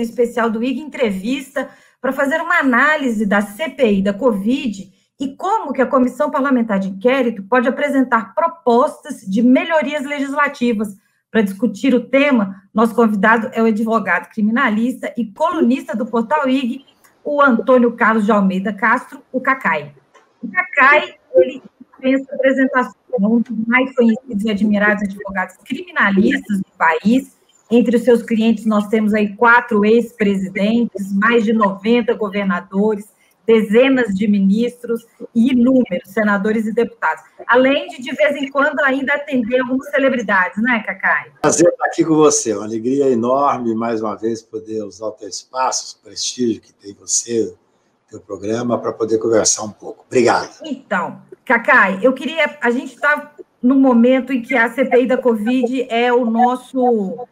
edição especial do IG Entrevista para fazer uma análise da CPI da Covid e como que a Comissão Parlamentar de Inquérito pode apresentar propostas de melhorias legislativas. Para discutir o tema, nosso convidado é o advogado criminalista e colunista do portal IG, o Antônio Carlos de Almeida Castro, o Cacai. O Cacai, ele pensa apresentação, um dos mais conhecidos e admirados advogados criminalistas do país. Entre os seus clientes, nós temos aí quatro ex-presidentes, mais de 90 governadores, dezenas de ministros e inúmeros senadores e deputados. Além de, de vez em quando, ainda atender algumas celebridades, né, Cacai? Prazer estar aqui com você. Uma alegria enorme, mais uma vez, poder usar o teu espaço, o prestígio que tem você, teu programa, para poder conversar um pouco. Obrigado. Então, Cacai, eu queria. A gente está no momento em que a CPI da Covid é o nosso.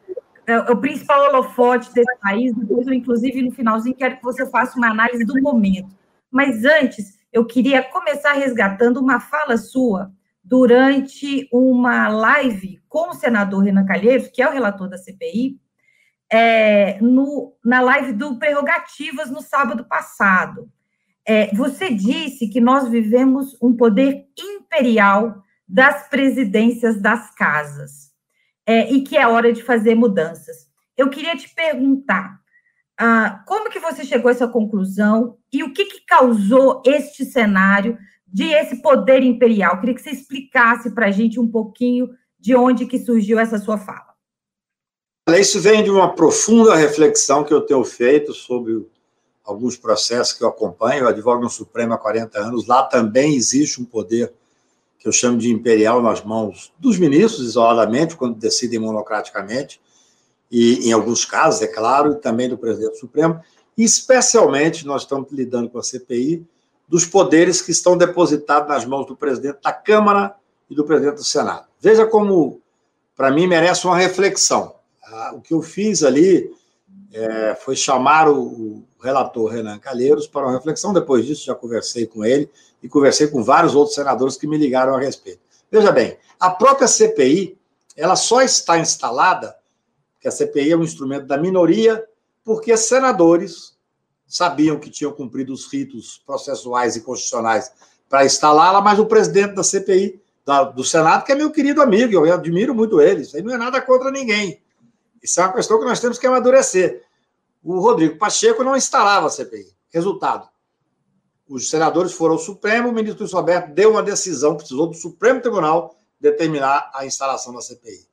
É o principal holofote desse país. Depois, eu, inclusive, no finalzinho, quero que você faça uma análise do momento. Mas antes, eu queria começar resgatando uma fala sua durante uma live com o senador Renan Calheiros, que é o relator da CPI, é, no, na live do Prerrogativas no sábado passado. É, você disse que nós vivemos um poder imperial das presidências das casas é, e que é hora de fazer mudanças. Eu queria te perguntar ah, como que você chegou a essa conclusão e o que, que causou este cenário de esse poder imperial? Eu queria que você explicasse para a gente um pouquinho de onde que surgiu essa sua fala. Isso vem de uma profunda reflexão que eu tenho feito sobre alguns processos que eu acompanho, eu advogo no Supremo há 40 anos, lá também existe um poder que eu chamo de imperial nas mãos dos ministros, isoladamente, quando decidem monocraticamente, e em alguns casos, é claro, e também do presidente do Supremo, e especialmente nós estamos lidando com a CPI, dos poderes que estão depositados nas mãos do presidente da Câmara e do presidente do Senado. Veja como, para mim, merece uma reflexão. Ah, o que eu fiz ali é, foi chamar o, relator Renan Calheiros para uma reflexão. Depois disso, já conversei com ele e conversei com vários outros senadores que me ligaram a respeito. Veja bem, a própria CPI, ela só está instalada, que a CPI é um instrumento da minoria, porque senadores sabiam que tinham cumprido os ritos processuais e constitucionais para instalá-la, mas o presidente da CPI, da, do Senado, que é meu querido amigo, eu admiro muito ele, isso aí não é nada contra ninguém. Isso é uma questão que nós temos que amadurecer o Rodrigo Pacheco não instalava a CPI. Resultado: os senadores foram ao Supremo, o ministro Luiz Roberto deu uma decisão, precisou do Supremo Tribunal determinar a instalação da CPI.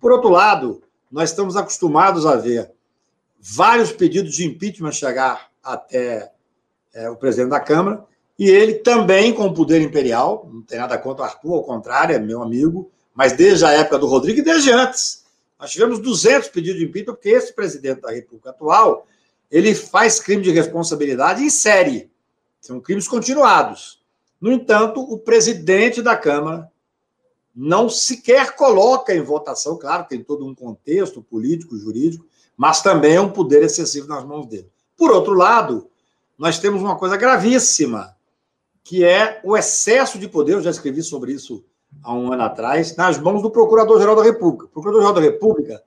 Por outro lado, nós estamos acostumados a ver vários pedidos de impeachment chegar até é, o presidente da Câmara, e ele também com o poder imperial, não tem nada contra o Arthur, ao contrário, é meu amigo, mas desde a época do Rodrigo e desde antes. Nós tivemos 200 pedidos de impeachment, porque esse presidente da República atual, ele faz crime de responsabilidade em série. São crimes continuados. No entanto, o presidente da Câmara não sequer coloca em votação, claro, tem todo um contexto político, jurídico, mas também é um poder excessivo nas mãos dele. Por outro lado, nós temos uma coisa gravíssima, que é o excesso de poder, eu já escrevi sobre isso há um ano atrás, nas mãos do Procurador-Geral da República. O Procurador-Geral da República,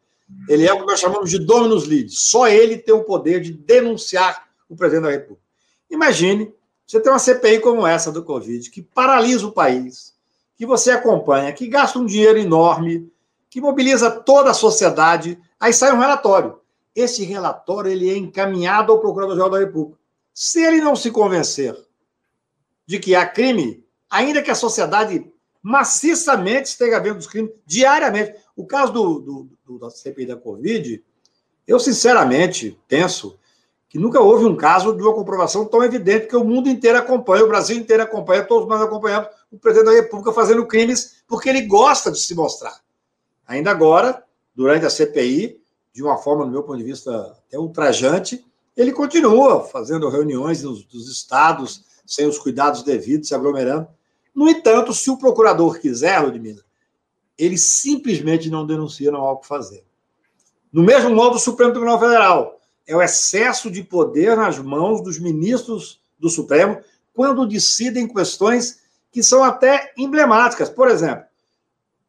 ele é o que nós chamamos de dominus lead. Só ele tem o poder de denunciar o presidente da República. Imagine, você tem uma CPI como essa do Covid, que paralisa o país, que você acompanha, que gasta um dinheiro enorme, que mobiliza toda a sociedade, aí sai um relatório. Esse relatório ele é encaminhado ao Procurador-Geral da República. Se ele não se convencer de que há crime, ainda que a sociedade maciçamente esteja vendo os crimes diariamente. O caso do, do, do, da CPI da Covid, eu sinceramente penso que nunca houve um caso de uma comprovação tão evidente que o mundo inteiro acompanha, o Brasil inteiro acompanha, todos nós acompanhamos o presidente da República fazendo crimes porque ele gosta de se mostrar. Ainda agora, durante a CPI, de uma forma, no meu ponto de vista, até ultrajante, ele continua fazendo reuniões nos, nos estados sem os cuidados devidos, se aglomerando. No entanto, se o procurador quiser, Ludmila, ele simplesmente não denuncia, não há o que fazer. No mesmo modo, o Supremo Tribunal Federal é o excesso de poder nas mãos dos ministros do Supremo quando decidem questões que são até emblemáticas. Por exemplo,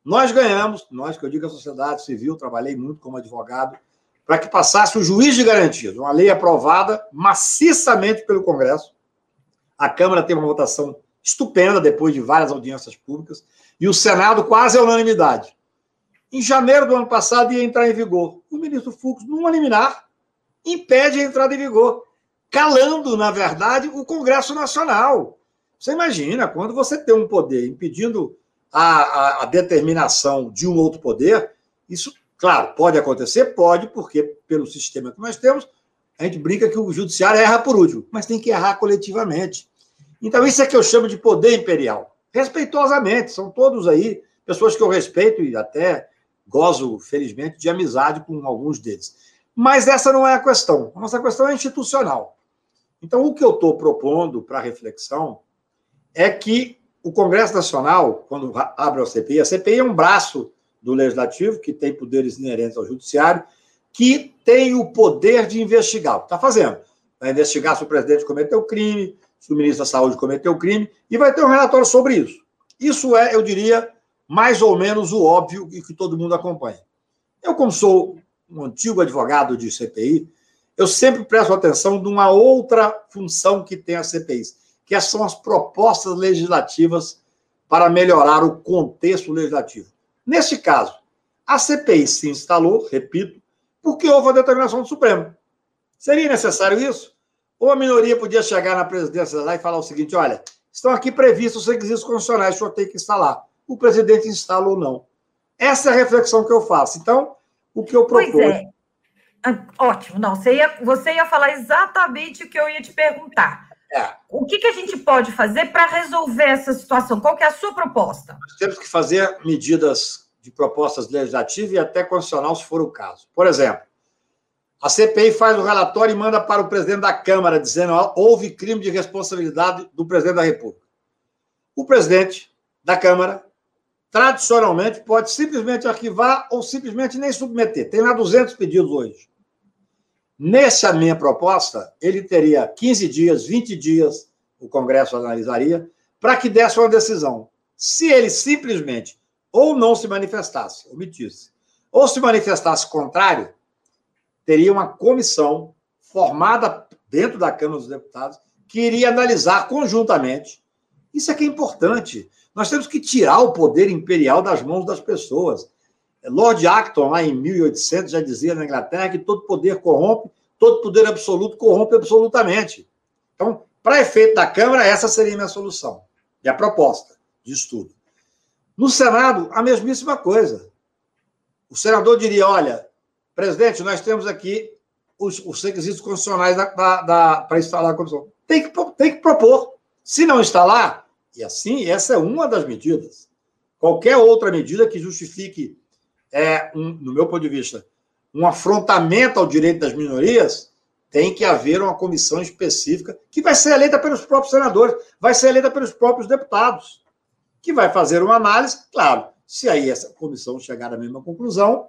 nós ganhamos, nós que eu digo a sociedade civil, trabalhei muito como advogado para que passasse o juiz de garantias, uma lei aprovada maciçamente pelo Congresso. A Câmara teve uma votação estupenda depois de várias audiências públicas e o Senado quase à unanimidade. Em janeiro do ano passado ia entrar em vigor. O ministro Fux, num liminar, impede a entrada em vigor, calando, na verdade, o Congresso Nacional. Você imagina, quando você tem um poder impedindo a, a, a determinação de um outro poder, isso, claro, pode acontecer? Pode, porque pelo sistema que nós temos, a gente brinca que o judiciário erra por último, mas tem que errar coletivamente. Então, isso é que eu chamo de poder imperial. Respeitosamente, são todos aí pessoas que eu respeito e até gozo, felizmente, de amizade com alguns deles. Mas essa não é a questão. A nossa questão é institucional. Então, o que eu estou propondo para reflexão é que o Congresso Nacional, quando abre a CPI, a CPI é um braço do Legislativo, que tem poderes inerentes ao Judiciário, que tem o poder de investigar. Está fazendo. Vai investigar se o presidente cometeu crime, se o ministro da Saúde cometeu crime, e vai ter um relatório sobre isso. Isso é, eu diria, mais ou menos o óbvio e que todo mundo acompanha. Eu, como sou um antigo advogado de CPI, eu sempre presto atenção de uma outra função que tem a CPI, que são as propostas legislativas para melhorar o contexto legislativo. Neste caso, a CPI se instalou, repito, porque houve a determinação do Supremo. Seria necessário isso? Ou a minoria podia chegar na presidência lá e falar o seguinte: olha, estão aqui previstos os requisitos constitucionais, o senhor tem que instalar. O presidente instala ou não. Essa é a reflexão que eu faço. Então, o que eu proponho. Pois é. Ah, ótimo, não. Você ia, você ia falar exatamente o que eu ia te perguntar. É. O que, que a gente pode fazer para resolver essa situação? Qual que é a sua proposta? Nós temos que fazer medidas de propostas legislativas e até constitucional, se for o caso. Por exemplo, a CPI faz o relatório e manda para o presidente da Câmara, dizendo que houve crime de responsabilidade do presidente da República. O presidente da Câmara, tradicionalmente, pode simplesmente arquivar ou simplesmente nem submeter. Tem lá 200 pedidos hoje. Nessa minha proposta, ele teria 15 dias, 20 dias, o Congresso analisaria, para que desse uma decisão. Se ele simplesmente ou não se manifestasse, omitisse, ou se manifestasse contrário, teria uma comissão formada dentro da Câmara dos Deputados que iria analisar conjuntamente. Isso é que é importante. Nós temos que tirar o poder imperial das mãos das pessoas. Lord Acton, lá em 1800, já dizia na Inglaterra que todo poder corrompe, todo poder absoluto corrompe absolutamente. Então, para efeito da Câmara, essa seria a minha solução e a proposta de estudo. No Senado, a mesmíssima coisa. O senador diria: olha, Presidente, nós temos aqui os, os requisitos constitucionais para instalar a comissão. Tem que, tem que propor. Se não instalar, e assim, essa é uma das medidas. Qualquer outra medida que justifique, é, um, no meu ponto de vista, um afrontamento ao direito das minorias, tem que haver uma comissão específica que vai ser eleita pelos próprios senadores, vai ser eleita pelos próprios deputados, que vai fazer uma análise, claro, se aí essa comissão chegar à mesma conclusão,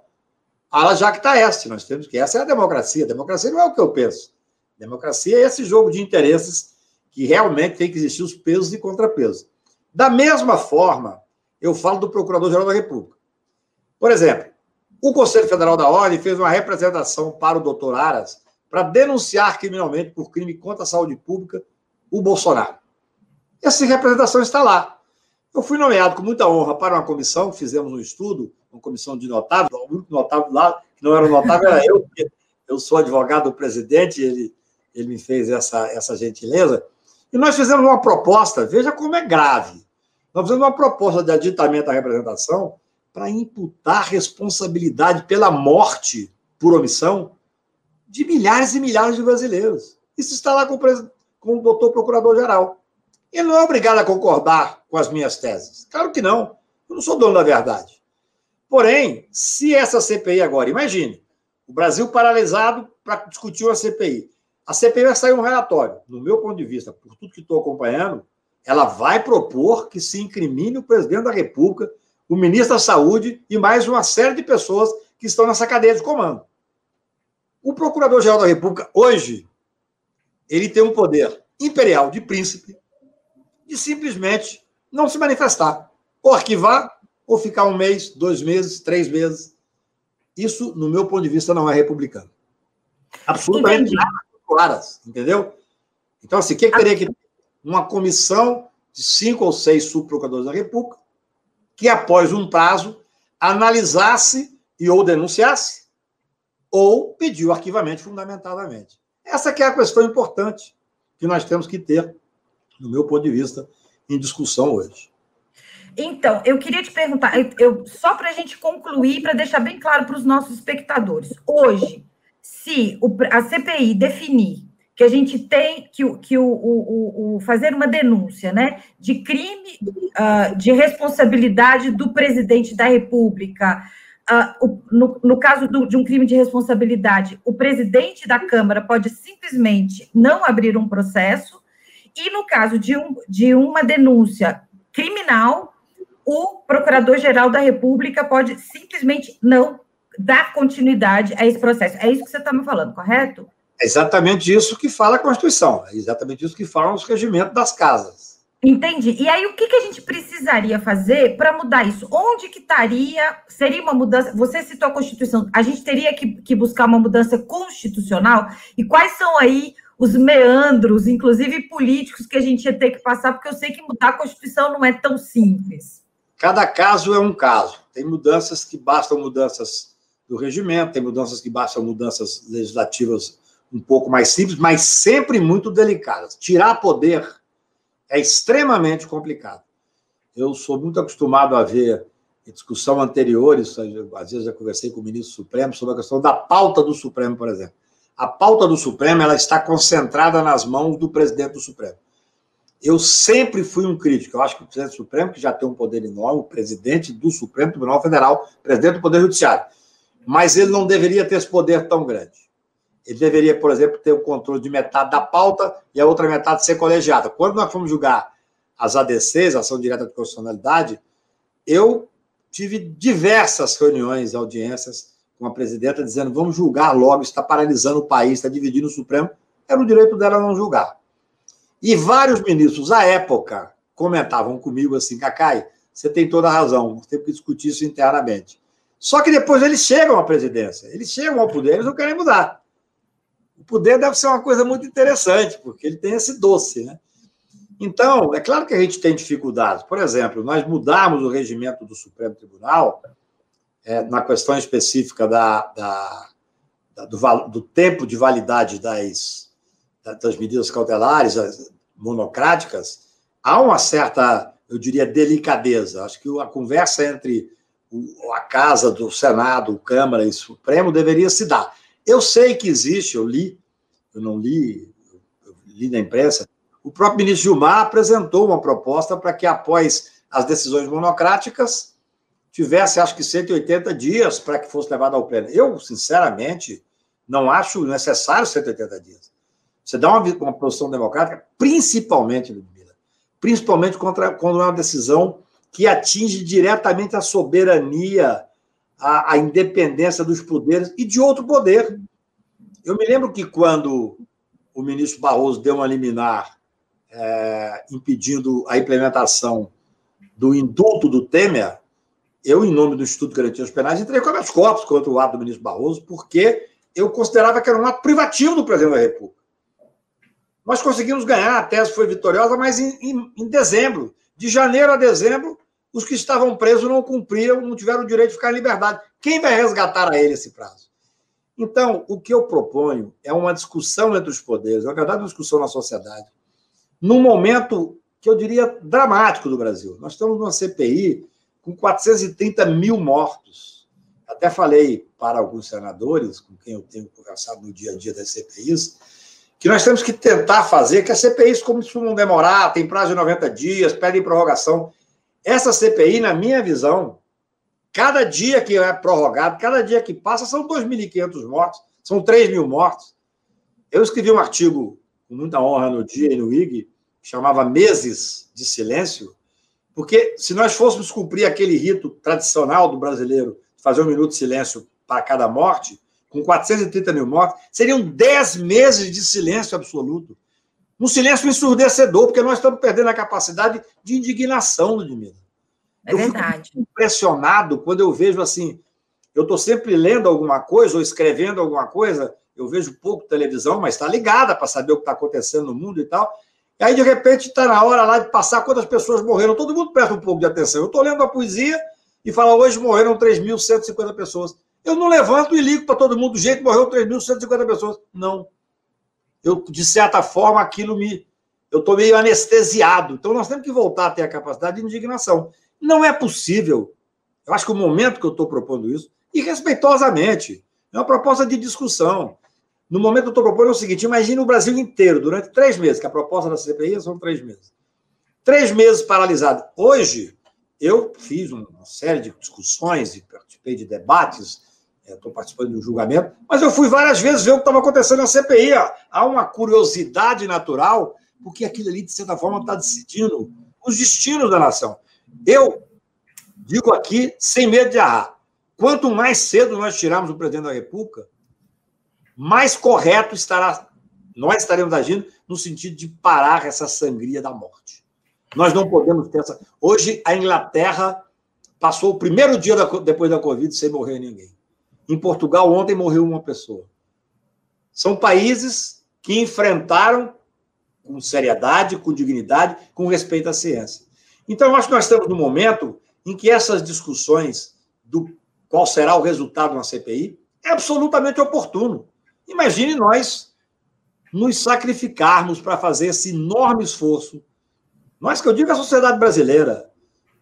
ala jacta est. Nós temos que essa é a democracia. A democracia não é o que eu penso. A democracia é esse jogo de interesses que realmente tem que existir os pesos e contrapesos. Da mesma forma, eu falo do Procurador-Geral da República. Por exemplo, o Conselho Federal da Ordem fez uma representação para o doutor Aras para denunciar criminalmente por crime contra a saúde pública o Bolsonaro. Essa representação está lá. Eu fui nomeado com muita honra para uma comissão, fizemos um estudo, uma comissão de notáveis, o único notável lá, que não era notável, era eu, eu sou advogado do presidente, ele, ele me fez essa, essa gentileza. E nós fizemos uma proposta, veja como é grave. Nós fizemos uma proposta de aditamento à representação para imputar responsabilidade pela morte por omissão de milhares e milhares de brasileiros. Isso está lá com o, com o doutor procurador-geral. Ele não é obrigado a concordar com as minhas teses. Claro que não. Eu não sou dono da verdade. Porém, se essa CPI agora, imagine, o Brasil paralisado para discutir uma CPI. A CPI vai sair um relatório. No meu ponto de vista, por tudo que estou acompanhando, ela vai propor que se incrimine o presidente da República, o ministro da Saúde e mais uma série de pessoas que estão nessa cadeia de comando. O Procurador-Geral da República, hoje, ele tem um poder imperial de príncipe, de simplesmente não se manifestar. Ou arquivar, ou ficar um mês, dois meses, três meses. Isso, no meu ponto de vista, não é republicano. Absolutamente nada claras, entendeu? Então, assim, o que, teria que ter? Uma comissão de cinco ou seis subprocuradores da República que, após um prazo, analisasse e ou denunciasse ou pediu arquivamento fundamentadamente. Essa que é a questão importante que nós temos que ter, no meu ponto de vista, em discussão hoje. Então, eu queria te perguntar, eu, só para a gente concluir, para deixar bem claro para os nossos espectadores. Hoje, se o, a CPI definir que a gente tem que, que o, o, o fazer uma denúncia né, de crime uh, de responsabilidade do presidente da República, uh, no, no, caso do, de um crime de responsabilidade, o presidente da Câmara pode simplesmente não abrir um processo, e no caso de, um, de uma denúncia criminal, o Procurador-Geral da República pode simplesmente não dar continuidade a esse processo. É isso que você está me falando, correto? É exatamente isso que fala a Constituição, é exatamente isso que falam os regimentos das casas. Entendi. E aí, o que, que a gente precisaria fazer para mudar isso? Onde que estaria? Seria uma mudança? Você citou a Constituição. A gente teria que, que buscar uma mudança constitucional? E quais são aí os meandros, inclusive políticos, que a gente ia ter que passar? Porque eu sei que mudar a Constituição não é tão simples. Cada caso é um caso. Tem mudanças que bastam mudanças do regimento, tem mudanças que bastam mudanças legislativas um pouco mais simples, mas sempre muito delicadas. Tirar poder é extremamente complicado. Eu sou muito acostumado a ver em discussão anteriores, às vezes já conversei com o ministro Supremo sobre a questão da pauta do Supremo, por exemplo. A pauta do Supremo ela está concentrada nas mãos do presidente do Supremo. Eu sempre fui um crítico. Eu acho que o presidente do Supremo, que já tem um poder enorme, o presidente do Supremo Tribunal Federal, presidente do Poder Judiciário, mas ele não deveria ter esse poder tão grande. Ele deveria, por exemplo, ter o controle de metade da pauta e a outra metade ser colegiada. Quando nós fomos julgar as ADCs, Ação Direta de Constitucionalidade, eu tive diversas reuniões, audiências com a presidenta, dizendo: vamos julgar logo, está paralisando o país, está dividindo o Supremo. Era o direito dela não julgar. E vários ministros, à época, comentavam comigo assim: Cacai, você tem toda a razão, temos que discutir isso internamente. Só que depois eles chegam à presidência, eles chegam ao poder, eles não querem mudar. O poder deve ser uma coisa muito interessante, porque ele tem esse doce, né? Então, é claro que a gente tem dificuldades. Por exemplo, nós mudamos o regimento do Supremo Tribunal é, na questão específica da, da, da do, do, tempo de validade das, das medidas cautelares monocráticas. Há uma certa, eu diria, delicadeza. Acho que a conversa entre a Casa do Senado, Câmara e Supremo deveria se dar. Eu sei que existe, eu li, eu não li, eu li na imprensa, o próprio ministro Gilmar apresentou uma proposta para que, após as decisões monocráticas, tivesse, acho que, 180 dias para que fosse levado ao pleno. Eu, sinceramente, não acho necessário 180 dias. Você dá uma, uma posição democrática, principalmente, Ludmila, principalmente contra, quando é uma decisão que atinge diretamente a soberania a, a independência dos poderes e de outro poder. Eu me lembro que quando o ministro Barroso deu uma liminar é, impedindo a implementação do indulto do Temer, eu, em nome do Instituto de Garantias Penais, entrei com meus corpos contra o ato do ministro Barroso, porque eu considerava que era um ato privativo do presidente da República. Nós conseguimos ganhar, a tese foi vitoriosa, mas em, em, em dezembro, de janeiro a dezembro, os que estavam presos não cumpriram, não tiveram o direito de ficar em liberdade. Quem vai resgatar a ele esse prazo? Então, o que eu proponho é uma discussão entre os poderes, na verdade, uma discussão na sociedade, num momento que eu diria dramático do Brasil. Nós estamos numa CPI com 430 mil mortos. Até falei para alguns senadores, com quem eu tenho conversado no dia a dia das CPIs, que nós temos que tentar fazer que as CPIs, não demorar, tem prazo de 90 dias, pedem prorrogação, essa CPI, na minha visão, cada dia que é prorrogado, cada dia que passa, são 2.500 mortos, são 3 mil mortos. Eu escrevi um artigo com muita honra no dia e no IG, que chamava Meses de Silêncio, porque se nós fôssemos cumprir aquele rito tradicional do brasileiro, fazer um minuto de silêncio para cada morte, com 430 mil mortes, seriam 10 meses de silêncio absoluto um silêncio ensurdecedor, porque nós estamos perdendo a capacidade de indignação, Ludmila. É verdade. Eu fico impressionado quando eu vejo assim Eu estou sempre lendo alguma coisa ou escrevendo alguma coisa. Eu vejo pouco televisão, mas está ligada para saber o que está acontecendo no mundo e tal. E aí, de repente, está na hora lá de passar quantas pessoas morreram. Todo mundo presta um pouco de atenção. Eu estou lendo a poesia e fala, hoje morreram 3.150 pessoas. Eu não levanto e ligo para todo mundo do jeito que morreu 3.150 pessoas. Não. Eu, de certa forma, aquilo me. Eu estou meio anestesiado. Então, nós temos que voltar a ter a capacidade de indignação. Não é possível. Eu acho que o momento que eu estou propondo isso, e respeitosamente, é uma proposta de discussão. No momento que eu estou propondo é o seguinte: imagine o Brasil inteiro, durante três meses, que a proposta da CPI são três meses. Três meses paralisado. Hoje, eu fiz uma série de discussões e participei de debates estou é, participando do julgamento, mas eu fui várias vezes ver o que estava acontecendo na CPI. Há uma curiosidade natural, porque aquilo ali, de certa forma, está decidindo os destinos da nação. Eu digo aqui, sem medo de errar, quanto mais cedo nós tirarmos o presidente da República, mais correto estará, nós estaremos agindo no sentido de parar essa sangria da morte. Nós não podemos ter essa. Hoje, a Inglaterra passou o primeiro dia da, depois da Covid sem morrer ninguém. Em Portugal, ontem morreu uma pessoa. São países que enfrentaram com seriedade, com dignidade, com respeito à ciência. Então, acho que nós estamos no momento em que essas discussões do qual será o resultado na CPI é absolutamente oportuno. Imagine nós nos sacrificarmos para fazer esse enorme esforço. Nós que eu digo a sociedade brasileira,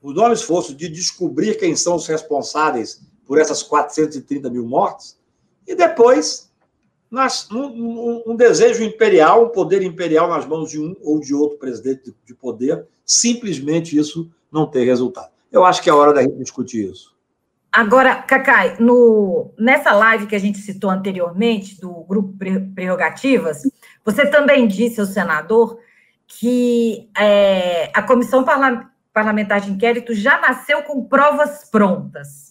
o enorme esforço de descobrir quem são os responsáveis por essas 430 mil mortes, e depois nas, um, um, um, desejo imperial, um poder imperial nas mãos de um ou de outro presidente de poder, simplesmente isso não ter resultado. Eu acho que é hora da gente discutir isso. Agora, Cacai, no, nessa live que a gente citou anteriormente, do Grupo Prerrogativas, você também disse ao senador que é, a comissão parlamentar de inquérito já nasceu com provas prontas.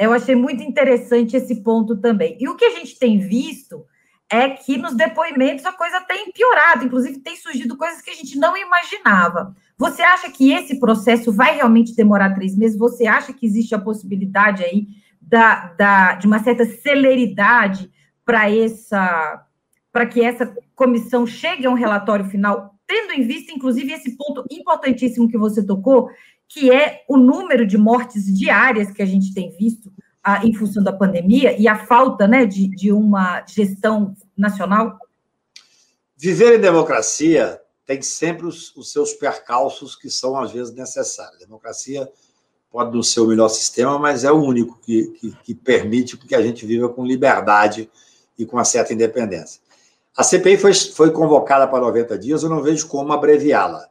Eu achei muito interessante esse ponto também. E o que a gente tem visto é que nos depoimentos a coisa tem piorado, inclusive tem surgido coisas que a gente não imaginava. Você acha que esse processo vai realmente demorar três meses? Você acha que existe a possibilidade aí da, da, de uma certa celeridade para essa para que essa comissão chegue a um relatório final, tendo em vista, inclusive, esse ponto importantíssimo que você tocou, que é o número de mortes diárias que a gente tem visto ah, em função da pandemia e a falta né, de, de uma gestão nacional? Viver em democracia tem sempre os, os, seus percalços que são, às vezes, necessários. A democracia pode não ser o melhor sistema, mas é o único que, que, que permite que a gente viva com liberdade e com uma certa independência. A CPI foi, foi convocada para 90 dias, eu não vejo como abreviá-la.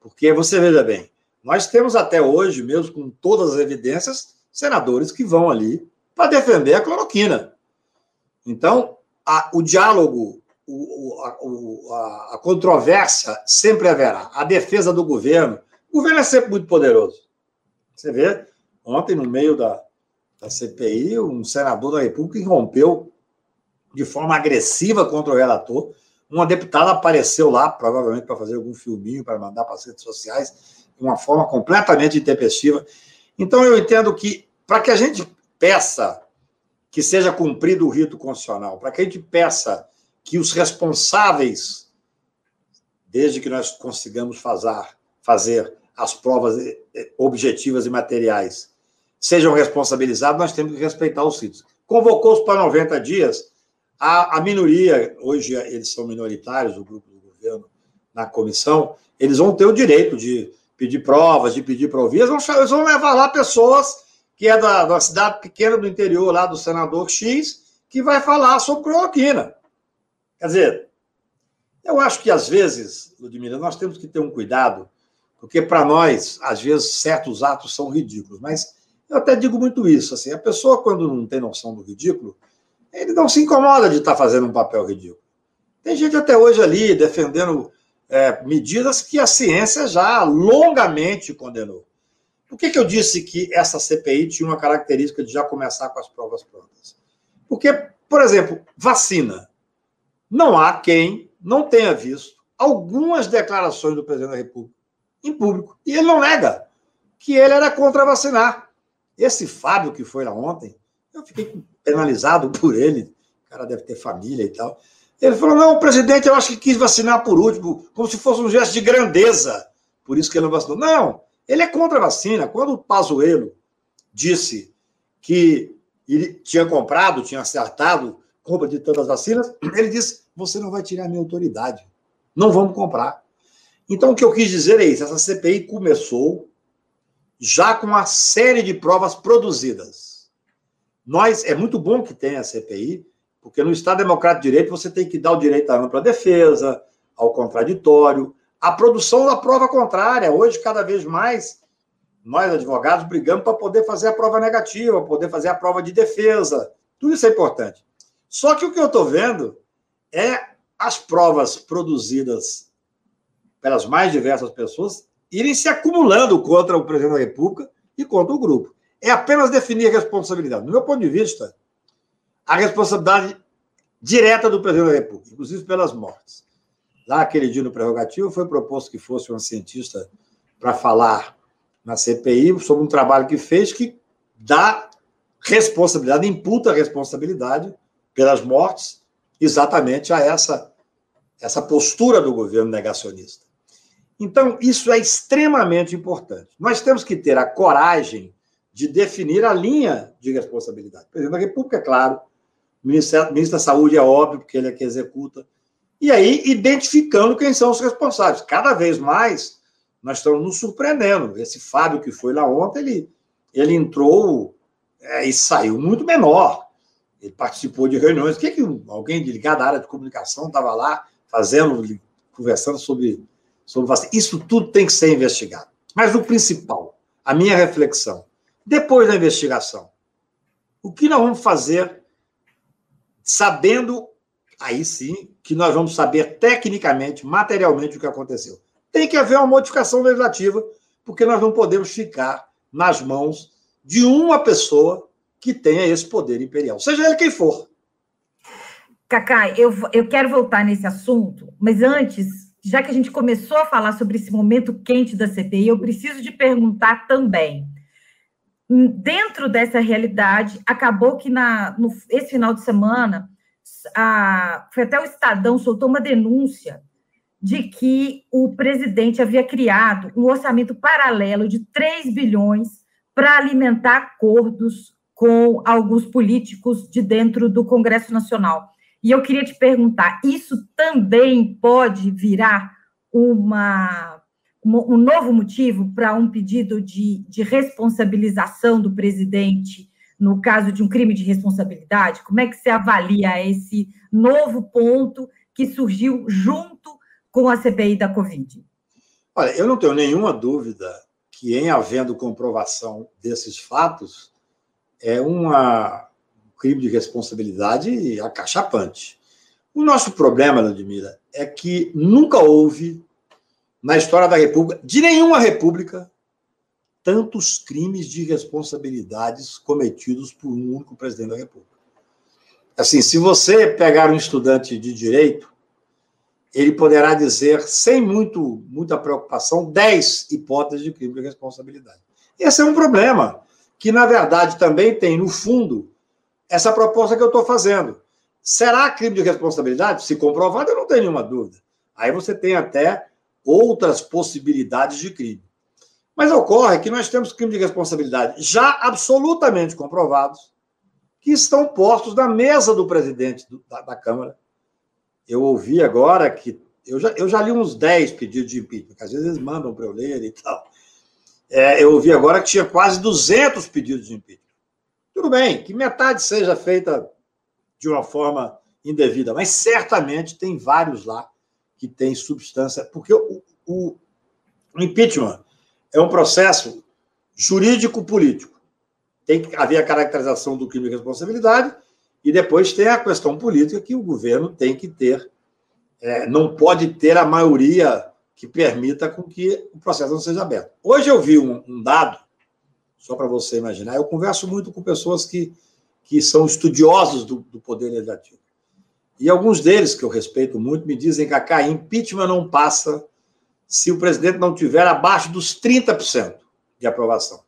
Porque, você veja bem, nós temos até hoje, mesmo com todas as evidências, senadores que vão ali para defender a cloroquina. Então, a, o diálogo, o, a, a, a, controvérsia sempre haverá. A defesa do governo. O governo é sempre muito poderoso. Você vê, ontem, no meio da, da CPI, um senador da República irrompeu de forma agressiva contra o relator. Uma deputada apareceu lá, provavelmente para fazer algum filminho, para mandar para as redes sociais uma forma completamente intempestiva. Então, eu entendo que, para que a gente peça que seja cumprido o rito constitucional, para que a gente peça que os responsáveis, desde que nós consigamos fazer, fazer as provas objetivas e materiais, sejam responsabilizados, nós temos que respeitar os ritos. Convocou-se para 90 dias, a, a minoria, hoje eles são minoritários, o grupo do governo na comissão, eles vão ter o direito de pedir provas, de pedir provias, eles vão levar lá pessoas que é da, da cidade pequena do interior, lá do senador X, que vai falar sobre cloroquina. Quer dizer, eu acho que às vezes, Ludmila, nós temos que ter um cuidado, porque para nós, às vezes, certos atos são ridículos, mas eu até digo muito isso, assim, a pessoa quando não tem noção do ridículo, ele não se incomoda de estar fazendo um papel ridículo. Tem gente até hoje ali defendendo é, medidas que a ciência já longamente condenou. Por que, que eu disse que essa CPI tinha uma característica de já começar com as provas prontas? Porque, por exemplo, vacina. Não há quem não tenha visto algumas declarações do presidente da República em público. E ele não nega que ele era contra vacinar. Esse Fábio que foi lá ontem, Eu fiquei penalizado por ele, o cara deve ter família e tal. Ele falou: não, presidente eu acho que quis vacinar por último, como se fosse um gesto de grandeza. Por isso que ele não vacinou. Não, ele é contra a vacina. Quando o Pazuello disse que ele tinha comprado, tinha acertado compra de tantas vacinas, ele disse: você não vai tirar a minha autoridade. Não vamos comprar. Então, o que eu quis dizer é isso: essa CPI começou já com uma série de provas produzidas. Nós, é muito bom que tenha a CPI, porque no Estado Democrático de Direito você tem que dar o direito à ampla defesa, ao contraditório, à produção da prova contrária. Hoje, cada vez mais, nós, advogados, brigamos para poder fazer a prova negativa, poder fazer a prova de defesa. Tudo isso é importante. Só que o que eu estou vendo é as provas produzidas pelas mais diversas pessoas irem se acumulando contra o presidente da República e contra o grupo. É apenas definir responsabilidade. No meu ponto de vista, a responsabilidade direta do presidente da República, inclusive pelas mortes. Lá, aquele dia no prerrogativo, foi proposto que fosse uma cientista para falar na CPI sobre um trabalho que fez que dá responsabilidade, imputa responsabilidade pelas mortes exatamente a essa, essa postura do governo negacionista. Então, isso é extremamente importante. Nós temos que ter a coragem de definir a linha de responsabilidade. O presidente da República, é claro, o ministro, ministro da Saúde é óbvio, porque ele é que executa. E aí, identificando quem são os responsáveis. Cada vez mais, nós estamos nos surpreendendo. Esse Fábio que foi lá ontem, ele, ele entrou é, e saiu muito menor. Ele participou de reuniões. O que, que alguém ligado à área de comunicação estava lá fazendo, conversando sobre, sobre vacina? Isso tudo tem que ser investigado. Mas o principal, a minha reflexão, depois da investigação, o que nós vamos fazer sabendo, aí sim, que nós vamos saber tecnicamente, materialmente o que aconteceu? Tem que haver uma modificação legislativa, porque nós não podemos ficar nas mãos de uma pessoa que tenha esse poder imperial, seja ele quem for. Cacá, eu, eu quero voltar nesse assunto, mas antes, já que a gente começou a falar sobre esse momento quente da CPI, eu preciso de perguntar também. Dentro dessa realidade, acabou que na, no, esse final de semana, a, foi até o Estadão soltou uma denúncia de que o presidente havia criado um orçamento paralelo de 3 bilhões para alimentar acordos com alguns políticos de dentro do Congresso Nacional. E eu queria te perguntar: isso também pode virar uma, um novo motivo para um pedido de, de responsabilização do presidente no caso de um crime de responsabilidade? Como é que você avalia esse novo ponto que surgiu junto com a CPI da Covid? Olha, eu não tenho nenhuma dúvida que, em havendo comprovação desses fatos, é uma, um crime de responsabilidade acachapante. O nosso problema, Ludmila, é que nunca houve, na história da República, de nenhuma república, tantos crimes de responsabilidades cometidos por um único presidente da República. Assim, se você pegar um estudante de direito, ele poderá dizer, sem muito, muita preocupação, 10 hipóteses de crime de responsabilidade. Esse é um problema que, na verdade, também tem no fundo essa proposta que eu estou fazendo. Será crime de responsabilidade? Se comprovado, eu não tenho nenhuma dúvida. Aí você tem até outras possibilidades de crime. Mas ocorre que nós temos crime de responsabilidade já absolutamente comprovados, que estão postos na mesa do presidente do, da, da, Câmara. Eu ouvi agora que. Eu já, eu já li uns 10 pedidos de impeachment, que às vezes eles mandam para eu ler e tal. É, eu ouvi agora que tinha quase 200 pedidos de impeachment. Tudo bem, que metade seja feita de uma forma indevida, mas certamente tem vários lá que têm substância, porque o, o, o impeachment é um processo jurídico-político. Tem que haver a caracterização do crime de responsabilidade e depois tem a questão política que o governo tem que ter. É, não pode ter a maioria que permita com que o processo não seja aberto. Hoje eu vi um, um dado, só para você imaginar, eu converso muito com pessoas que, que são estudiosos do, do poder legislativo. E alguns deles, que eu respeito muito, me dizem que a impeachment não passa se o presidente não tiver abaixo dos 30% de aprovação.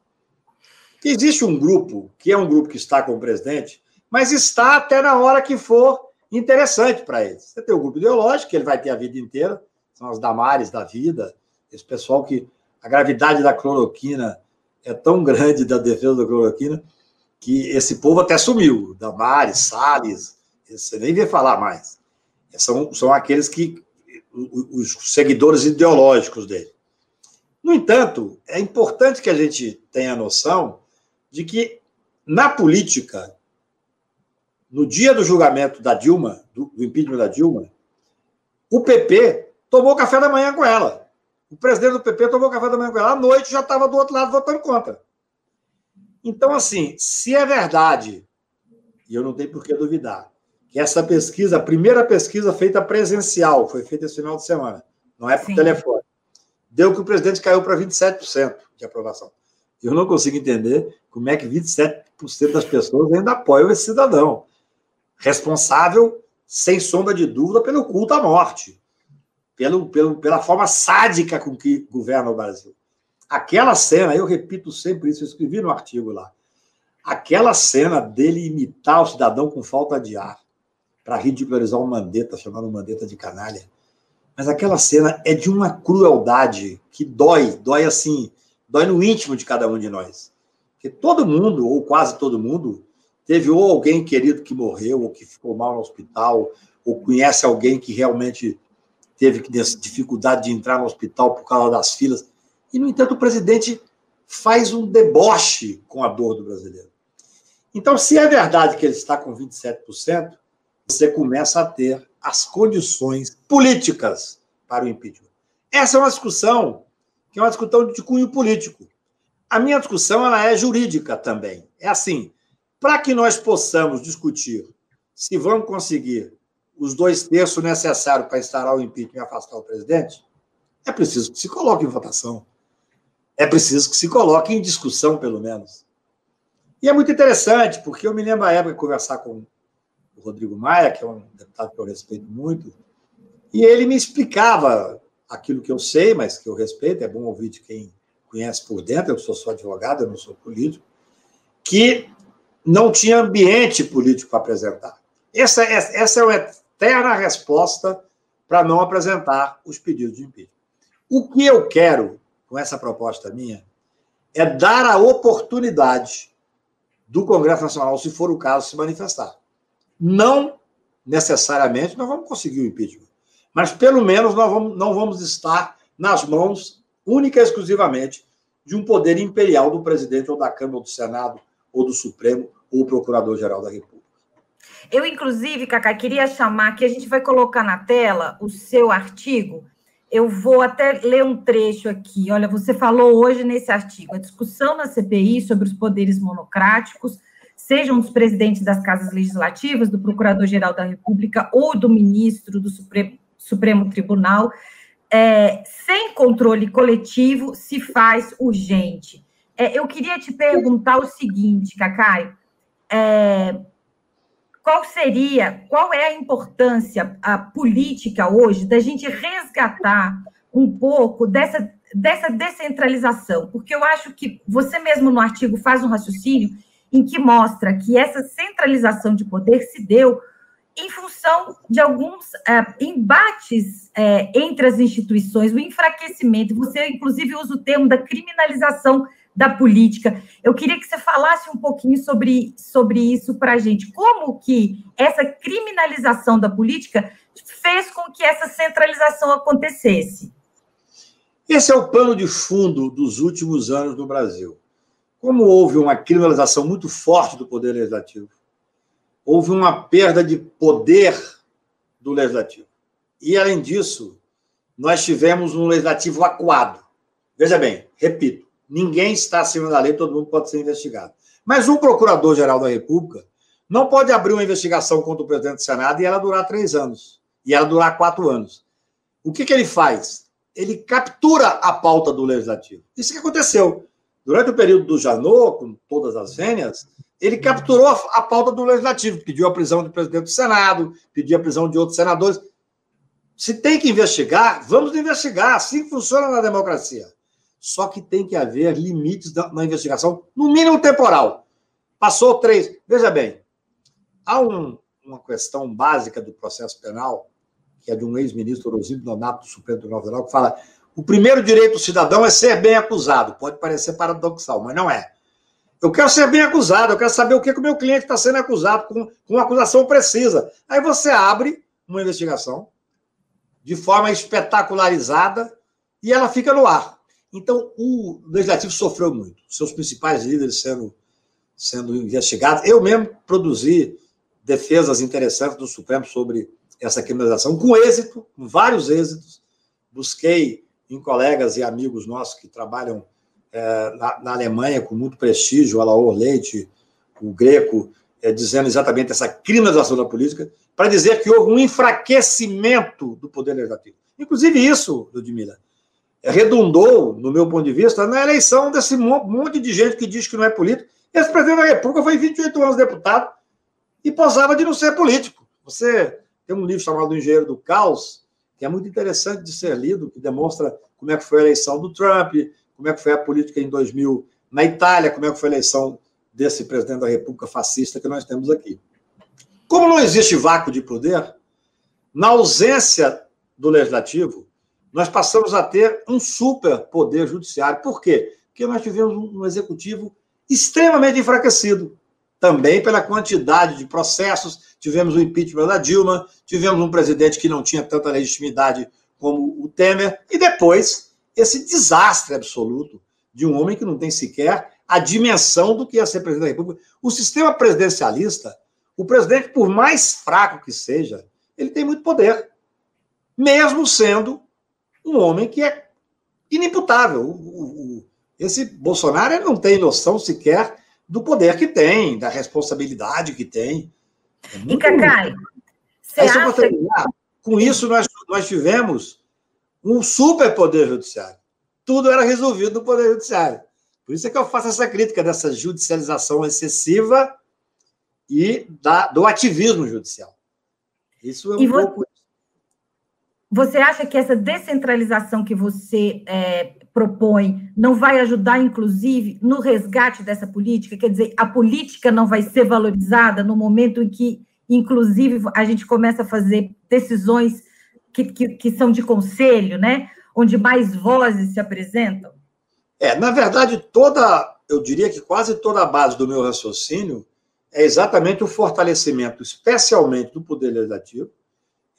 Existe um grupo, que é um grupo que está com o presidente, mas está até na hora que for interessante para eles. Você tem o grupo ideológico, que ele vai ter a vida inteira, são as Damares da vida, esse pessoal que a gravidade da cloroquina é tão grande da defesa da cloroquina que esse povo até sumiu. Damares, Salles, você nem vê falar mais. São, são aqueles que os seguidores ideológicos dele. No entanto, é importante que a gente tenha noção de que na política, no dia do julgamento da Dilma, do, do impeachment da Dilma, o PP tomou café da manhã com ela. O presidente do PP tomou café da manhã com ela. À noite já estava do outro lado votando contra. Então, assim, se é verdade, e eu não tenho por que duvidar, essa pesquisa, a primeira pesquisa feita presencial, foi feita esse final de semana, não é por Sim. telefone, deu que o presidente caiu para 27% de aprovação. Eu não consigo entender como é que 27% das pessoas ainda apoiam esse cidadão. Responsável, sem sombra de dúvida, pelo culto à morte, pelo, pelo, pela forma sádica com que governa o Brasil. Aquela cena, eu repito sempre isso, eu escrevi no artigo lá. Aquela cena dele imitar o cidadão com falta de ar, para ridicularizar o Mandetta, chamando o Mandetta de canalha. Mas aquela cena é de uma crueldade que dói, dói assim, dói no íntimo de cada um de nós. Porque todo mundo, ou quase todo mundo, teve ou alguém querido que morreu, ou que ficou mal no hospital, ou conhece alguém que realmente teve dificuldade de entrar no hospital por causa das filas. E, no entanto, o presidente faz um deboche com a dor do brasileiro. Então, se é verdade que ele está com 27%, você começa a ter as condições políticas para o impeachment. Essa é uma discussão que é uma discussão de cunho político. A minha discussão ela é jurídica também. É assim, para que nós possamos discutir se vamos conseguir os dois terços necessários para instalar o impeachment e afastar o presidente, é preciso que se coloque em votação. É preciso que se coloque em discussão, pelo menos. E é muito interessante, porque eu me lembro a época de conversar com o Rodrigo Maia, que é um deputado que eu respeito muito, e ele me explicava aquilo que eu sei, mas que eu respeito, é bom ouvir de quem conhece por dentro, eu sou só advogado, eu não sou político, que não tinha ambiente político para apresentar. Essa é, essa é uma eterna resposta para não apresentar os pedidos de impeachment. O que eu quero com essa proposta minha é dar a oportunidade do Congresso Nacional, se for o caso, se manifestar. Não necessariamente nós vamos conseguir o impeachment, mas pelo menos nós vamos, não vamos estar nas mãos única e exclusivamente de um poder imperial do presidente ou da Câmara ou do Senado ou do Supremo ou Procurador-Geral da República. Eu, inclusive, Cacá, queria chamar que a gente vai colocar na tela o seu artigo. Eu vou até ler um trecho aqui. Olha, você falou hoje nesse artigo: a discussão na CPI sobre os poderes monocráticos sejam dos presidentes das casas legislativas, do Procurador-Geral da República ou do ministro do Supremo, Supremo Tribunal, é, sem controle coletivo, se faz urgente. É, eu queria te perguntar o seguinte, Cacai, é, qual seria, qual é a importância a política hoje da gente resgatar um pouco dessa, dessa descentralização? Porque eu acho que você mesmo no artigo faz um raciocínio em que mostra que essa centralização de poder se deu em função de alguns é, embates é, entre as instituições, o enfraquecimento. Você, inclusive, usa o termo da criminalização da política. Eu queria que você falasse um pouquinho sobre, sobre isso para a gente. Como que essa criminalização da política fez com que essa centralização acontecesse? Esse é o pano de fundo dos últimos anos no Brasil. Como houve uma criminalização muito forte do poder legislativo, houve uma perda de poder do legislativo. E, além disso, nós tivemos um legislativo acuado. Veja bem, repito, ninguém está acima da lei, todo mundo pode ser investigado. Mas um procurador-geral da República não pode abrir uma investigação contra o presidente do Senado e ela durar três anos, e ela durar quatro anos. O que, que ele faz? Ele captura a pauta do legislativo. Isso que aconteceu. Durante o período do Janot, com todas as vênias, ele capturou a, pauta do legislativo, pediu a prisão do presidente do Senado, pediu a prisão de outros senadores. Se tem que investigar, vamos investigar. Assim funciona na democracia. Só que tem que haver limites na investigação, no mínimo temporal. Passou três. Veja bem, há um, uma questão básica do processo penal, que é de um ex-ministro Orosílio Donato do Supremo Tribunal Federal, que fala o primeiro direito do cidadão é ser bem acusado. Pode parecer paradoxal, mas não é. Eu quero ser bem acusado, eu quero saber o que, que o meu cliente está sendo acusado, com, com uma acusação precisa. Aí você abre uma investigação de forma espetacularizada e ela fica no ar. Então, o legislativo sofreu muito, seus principais líderes sendo, sendo investigados. Eu mesmo produzi defesas interessantes do Supremo sobre essa criminalização, com êxito, com vários êxitos. Busquei em colegas e amigos nossos que trabalham é, na, na, Alemanha com muito prestígio, Alaor Leite, o Greco, é, dizendo exatamente essa criminalização da política, para dizer que houve um enfraquecimento do poder legislativo. Inclusive isso, Ludmila, redundou, no meu ponto de vista, na eleição desse monte de gente que diz que não é político. Esse presidente da República foi 28 anos deputado e posava de não ser político. Você tem um livro chamado O Engenheiro do Caos, que é muito interessante de ser lido, que demonstra como é que foi a eleição do Trump, como é que foi a política em 2000 na Itália, como é que foi a eleição desse presidente da República fascista que nós temos aqui. Como não existe vácuo de poder, na ausência do legislativo, nós passamos a ter um super poder judiciário. Por quê? Porque nós tivemos um executivo extremamente enfraquecido, também pela quantidade de processos. Tivemos o impeachment da Dilma, tivemos um presidente que não tinha tanta legitimidade como o Temer, e depois esse desastre absoluto de um homem que não tem sequer a dimensão do que é ser presidente da República. O sistema presidencialista, o presidente, por mais fraco que seja, ele tem muito poder, mesmo sendo um homem que é inimputável. O, o, esse Bolsonaro não tem noção sequer do poder que tem, da responsabilidade que tem. É muito... E, Cacai, você acha... Com isso, nós, nós tivemos um superpoder judiciário. Tudo era resolvido no Poder Judiciário. Por isso é que eu faço essa crítica dessa judicialização excessiva e da, do ativismo judicial. Isso é um você, pouco. Você acha que essa descentralização que você é, propõe não vai ajudar, inclusive, no resgate dessa política? Quer dizer, a política não vai ser valorizada no momento em que, inclusive, a gente começa a fazer decisões que, que, que são de conselho, né? Onde mais vozes se apresentam? É, na verdade, toda, eu diria que quase toda a base do meu raciocínio é exatamente o fortalecimento, especialmente do poder legislativo,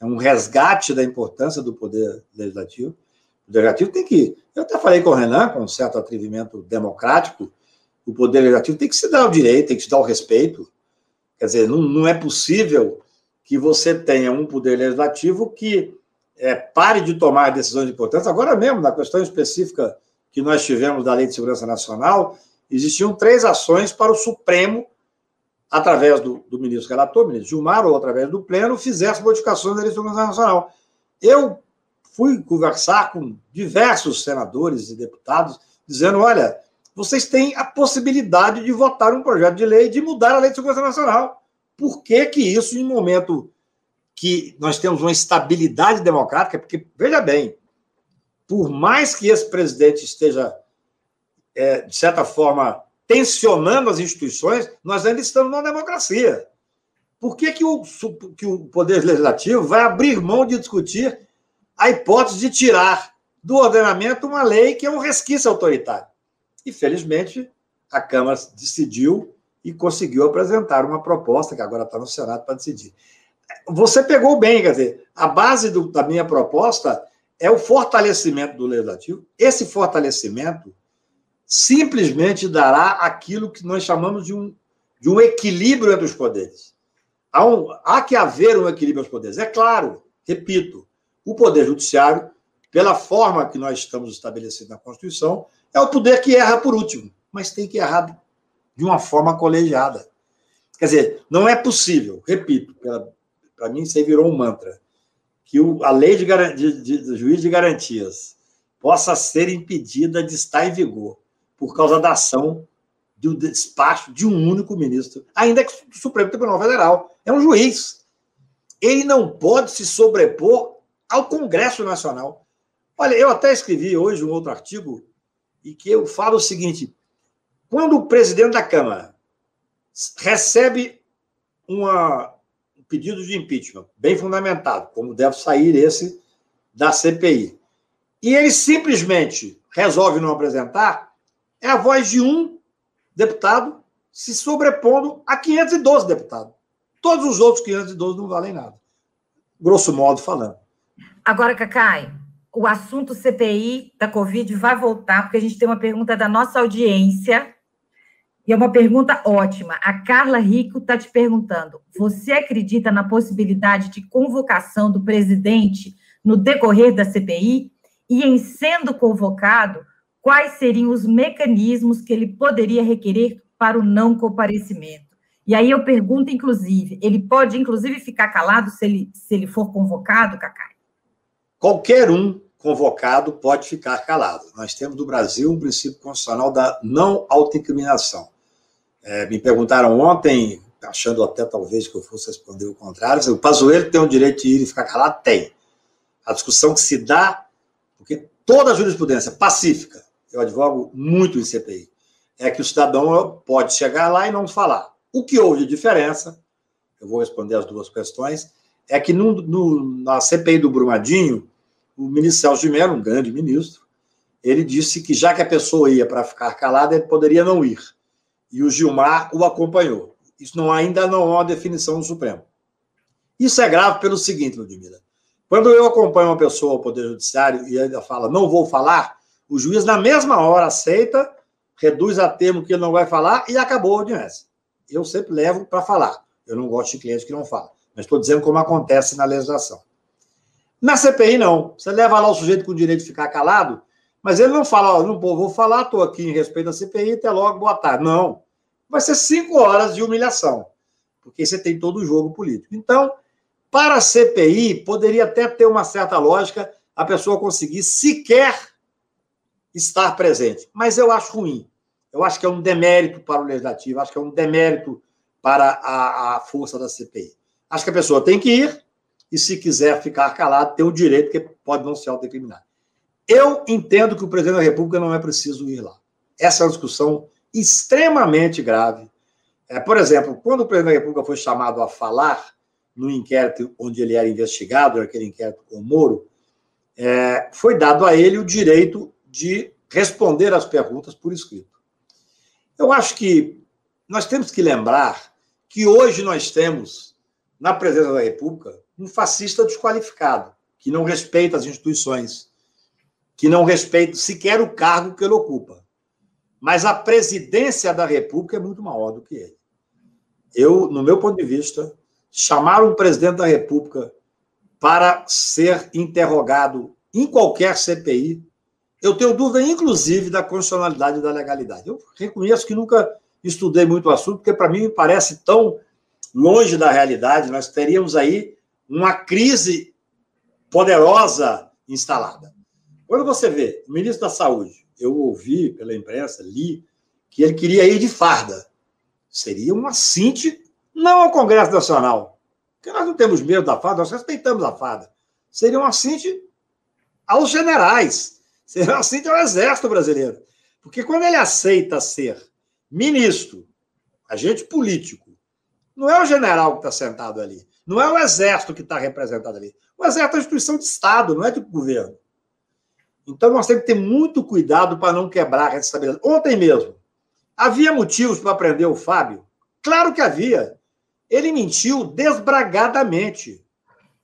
é um resgate da importância do poder legislativo. O legislativo tem que. Eu até falei com o Renan, com um certo atrevimento democrático, o poder legislativo tem que se dar o direito, tem que se dar o respeito. Quer dizer, não, não é possível que você tenha um poder legislativo que é, pare de tomar decisões importantes. Agora mesmo, na questão específica que nós tivemos da Lei de Segurança Nacional, existiam três ações para o Supremo, através do, do ministro relator, ministro Gilmar, ou através do Pleno, fizesse modificações da Lei de Segurança Nacional. Eu fui conversar com diversos senadores e deputados, dizendo: olha, vocês têm a possibilidade de votar um projeto de lei de mudar a Lei de Segurança Nacional. Por que, que isso, em momento que nós temos uma estabilidade democrática, porque, veja bem, por mais que esse presidente esteja, é, de certa forma, tensionando as instituições, nós ainda estamos numa democracia. Por que, que, o, que o Poder Legislativo vai abrir mão de discutir a hipótese de tirar do ordenamento uma lei que é um resquício autoritário? E, felizmente, a Câmara decidiu e conseguiu apresentar uma proposta, que agora está no Senado para decidir você pegou bem, quer dizer, a base do, da minha proposta é o fortalecimento do legislativo. Esse fortalecimento simplesmente dará aquilo que nós chamamos de um, de um equilíbrio entre os poderes. Há, um, há que haver um equilíbrio entre os poderes. É claro, repito, o poder judiciário, pela forma que nós estamos estabelecendo na Constituição, é o poder que erra por último, mas tem que errar de uma forma colegiada. Quer dizer, não é possível, repito, para mim isso aí virou um mantra, que o, a lei de, de, de, de juiz de garantias possa ser impedida de estar em vigor por causa da ação do despacho de um único ministro, ainda que o Supremo Tribunal Federal é um juiz. Ele não pode se sobrepor ao Congresso Nacional. Olha, eu até escrevi hoje um outro artigo e que eu falo o seguinte: quando o presidente da Câmara recebe uma, um pedido de impeachment bem fundamentado, como deve sair esse da CPI, e ele simplesmente resolve não apresentar, é a voz de um deputado se sobrepondo a 512 deputados. Todos os outros 512 não valem nada. Grosso modo falando. Agora, Cacai, o assunto CPI da Covid vai voltar, porque a gente tem uma pergunta da nossa audiência, e é uma pergunta ótima. A Carla Rico está te perguntando: você acredita na possibilidade de convocação do presidente no decorrer da CPI? E em sendo convocado, quais seriam os mecanismos que ele poderia requerer para o não comparecimento? E aí eu pergunto, inclusive, ele pode, inclusive, ficar calado se ele, se ele for convocado, Cacai? Qualquer um convocado pode ficar calado. Nós temos no Brasil um princípio constitucional da não autoincriminação. É, me perguntaram ontem, achando até talvez que eu fosse responder o contrário, o Pazuello tem o direito de ir e ficar calado? Tem. A discussão que se dá, porque toda a jurisprudência pacífica, eu advogo muito em CPI, é que o cidadão pode chegar lá e não falar. O que houve de diferença, eu vou responder as duas questões, é que no, no, na CPI do Brumadinho, o ministro Celso de Mello, um grande ministro, ele disse que já que a pessoa ia para ficar calada, ele poderia não ir. E o Gilmar o acompanhou. Isso não, ainda não há uma definição do Supremo. Isso é grave pelo seguinte, Ludmila. Quando eu acompanho uma pessoa ao Poder Judiciário e ainda fala, não vou falar, o juiz, na mesma hora, aceita, reduz a termo que ele não vai falar e acabou a audiência. Eu sempre levo para falar. Eu não gosto de clientes que não falam. Mas estou dizendo como acontece na legislação. Na CPI, não. Você leva lá o sujeito com o direito de ficar calado, mas ele não fala, não vou falar, estou aqui em respeito à CPI, até logo, boa tarde. Não. Vai ser cinco horas de humilhação, porque você tem todo o jogo político. Então, para a CPI, poderia até ter uma certa lógica a pessoa conseguir sequer estar presente. Mas eu acho ruim. Eu acho que é um demérito para o legislativo, acho que é um demérito para a, a força da CPI. Acho que a pessoa tem que ir, e se quiser ficar calado, tem o direito, que pode não se autodecriminar. Eu entendo que o presidente da República não é preciso ir lá. Essa é uma discussão extremamente grave. É, por exemplo, quando o presidente da República foi chamado a falar no inquérito onde ele era investigado, aquele inquérito com o Moro, é, foi dado a ele o direito de responder às perguntas por escrito. Eu acho que nós temos que lembrar que hoje nós temos, na presença da República, um fascista desqualificado, que não respeita as instituições, que não respeita sequer o cargo que ele ocupa. Mas a presidência da República é muito maior do que ele. Eu, no meu ponto de vista, chamar um presidente da República para ser interrogado em qualquer CPI, eu tenho dúvida, inclusive, da constitucionalidade e da legalidade. Eu reconheço que nunca estudei muito o assunto, porque para mim me parece tão longe da realidade. Nós teríamos aí uma crise poderosa instalada. Quando você vê o ministro da Saúde, eu ouvi pela imprensa, li, que ele queria ir de farda. Seria um assinte, não ao Congresso Nacional, porque nós não temos medo da farda, nós respeitamos a farda. Seria um assinte aos generais, seria um assinte ao Exército Brasileiro. Porque quando ele aceita ser ministro, agente político, não é o general que está sentado ali. Não é o Exército que está representado ali. O Exército é uma instituição de Estado, não é de governo. Então nós temos que ter muito cuidado para não quebrar a estabilidade. Ontem mesmo, havia motivos para prender o Fábio? Claro que havia. Ele mentiu desbragadamente.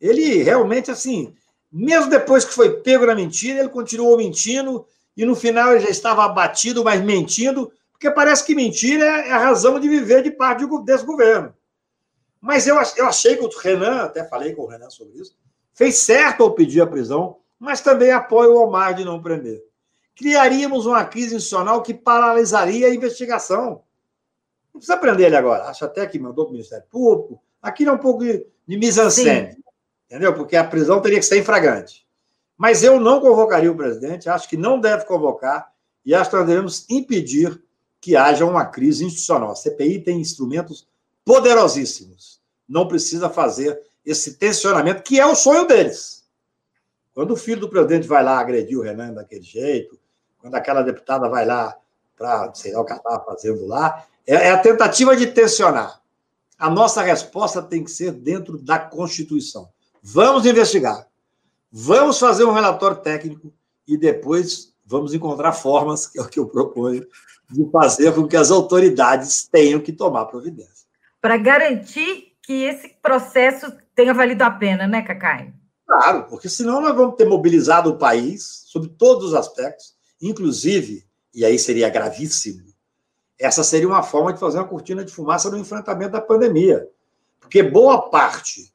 Ele realmente, assim, mesmo depois que foi pego na mentira, ele continuou mentindo e no final ele já estava abatido, mas mentindo, porque parece que mentira é a razão de viver de parte desse governo. Mas eu, eu achei que o Renan, até falei com o Renan sobre isso, fez certo ao pedir a prisão, mas também apoio o Omar de não prender. Criaríamos uma crise institucional que paralisaria a investigação. Não precisa prender ele agora. Acho até que mandou para o Ministério Público. Aqui é um pouco de, de mise-en-scène, entendeu? Porque a prisão teria que ser infragante. Mas eu não convocaria o presidente, acho que não deve convocar, e acho que nós devemos impedir que haja uma crise institucional. A CPI tem instrumentos poderosíssimos. Não precisa fazer esse tensionamento, que é o sonho deles. Quando o filho do presidente vai lá agredir o Renan daquele jeito, quando aquela deputada vai lá para, sei lá o que ela fazendo lá, é, é a tentativa de tensionar. A nossa resposta tem que ser dentro da Constituição. Vamos investigar, vamos fazer um relatório técnico e depois vamos encontrar formas, que é o que eu proponho, de fazer com que as autoridades tenham que tomar providência. Para garantir que esse processo tenha valido a pena, né, Cacai? Claro, porque senão nós vamos ter mobilizado o país sobre todos os aspectos, inclusive, e aí seria gravíssimo, essa seria uma forma de fazer uma cortina de fumaça no enfrentamento da pandemia. Porque boa parte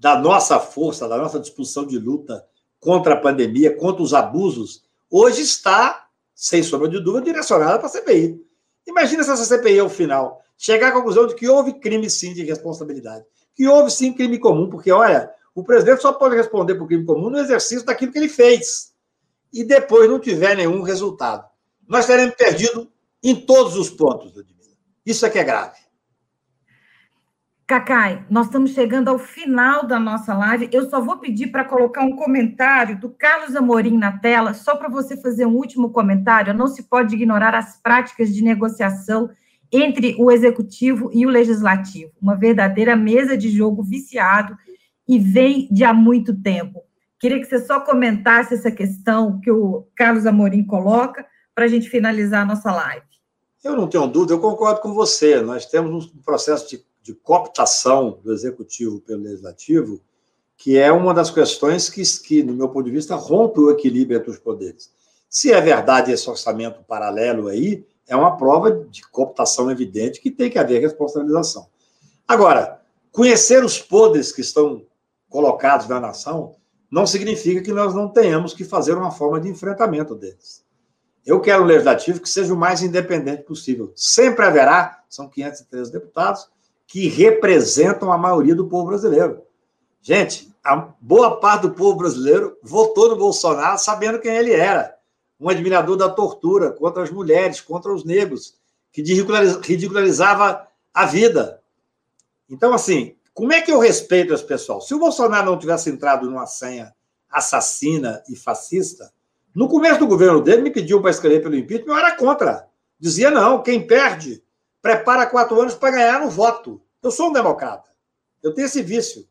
da nossa força, da nossa disposição de luta contra a pandemia, contra os abusos, hoje está, sem sombra de dúvida, direcionada para a CPI. Imagina se essa CPI, ao final, chegar à conclusão de que houve crime, sim, de responsabilidade. Que houve, sim, crime comum, porque, olha, o presidente só pode responder por crime comum no exercício daquilo que ele fez. E depois não tiver nenhum resultado. Nós teremos perdido em todos os pontos, Ludmila. Isso é que é grave. Cacai, nós estamos chegando ao final da nossa live. Eu só vou pedir para colocar um comentário do Carlos Amorim na tela, só para você fazer um último comentário. Não se pode ignorar as práticas de negociação entre o executivo e o legislativo. Uma verdadeira mesa de jogo viciado e vem de há muito tempo. Queria que você só comentasse essa questão que o Carlos Amorim coloca para a gente finalizar a nossa live. Eu não tenho dúvida, eu concordo com você. Nós temos um processo de, de cooptação do executivo pelo legislativo, que é uma das questões que, que, no meu ponto de vista, rompe o equilíbrio entre os poderes. Se é verdade esse orçamento paralelo aí, é uma prova de cooptação evidente que tem que haver responsabilização. Agora, conhecer os poderes que estão colocados na nação não significa que nós não tenhamos que fazer uma forma de enfrentamento deles. Eu quero um legislativo que seja o mais independente possível. Sempre haverá, são 513 deputados, que representam a maioria do povo brasileiro. Gente, a boa parte do povo brasileiro votou no Bolsonaro sabendo quem ele era. Um admirador da tortura contra as mulheres, contra os negros, que ridicularizava a vida. Então, assim, como é que eu respeito esse pessoal? Se o Bolsonaro não tivesse entrado numa senha assassina e fascista, no começo do governo dele, me pediu para escrever pelo impeachment, eu era contra. Dizia, não, quem perde, prepara quatro anos para ganhar no voto. Eu sou um democrata. Eu tenho esse vício.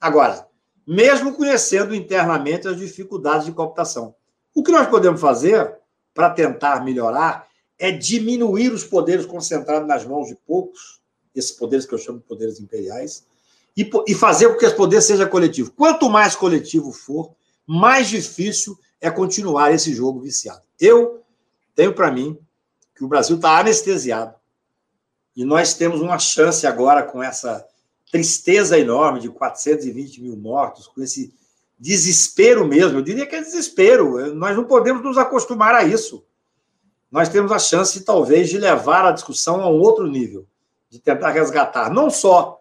Agora, mesmo conhecendo internamente as dificuldades de cooptação, o que nós podemos fazer para tentar melhorar é diminuir os poderes concentrados nas mãos de poucos, esses poderes que eu chamo de poderes imperiais, e, e fazer com que esse poder seja coletivo. Quanto mais coletivo for, mais difícil é continuar esse jogo viciado. Eu tenho para mim que o Brasil está anestesiado e nós temos uma chance agora com essa tristeza enorme de 420 mil mortos, com esse desespero mesmo. Eu diria que é desespero. Nós não podemos nos acostumar a isso. Nós temos a chance, talvez, de levar a discussão a um outro nível, de tentar resgatar não só,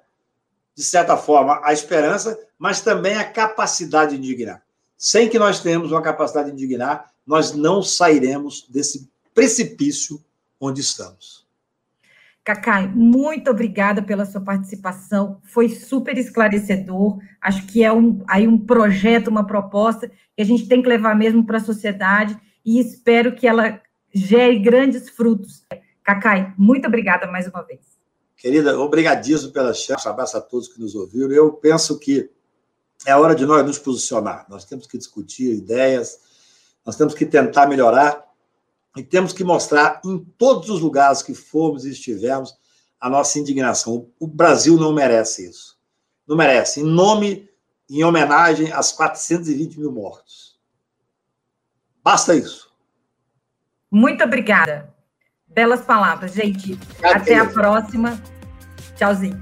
de certa forma, a esperança, mas também a capacidade de indignar sem que nós tenhamos uma capacidade de indignar, nós não sairemos desse precipício onde estamos. Cacai, muito obrigada pela sua participação. Foi super esclarecedor. Acho que é um, aí um projeto, uma proposta que a gente tem que levar mesmo para a sociedade e espero que ela gere grandes frutos. Cacai, muito obrigada mais uma vez. Querida, obrigadíssimo pela chance. Abraço a todos que nos ouviram. Eu penso que é hora de nós nos posicionar. Nós temos que discutir ideias, nós temos que tentar melhorar e temos que mostrar em todos os lugares que formos e estivermos a nossa indignação. O Brasil não merece isso. Não merece. Em nome, em homenagem às 420 mil mortos. Basta isso. Muito obrigada. Belas palavras, gente. Até a próxima. Tchauzinho.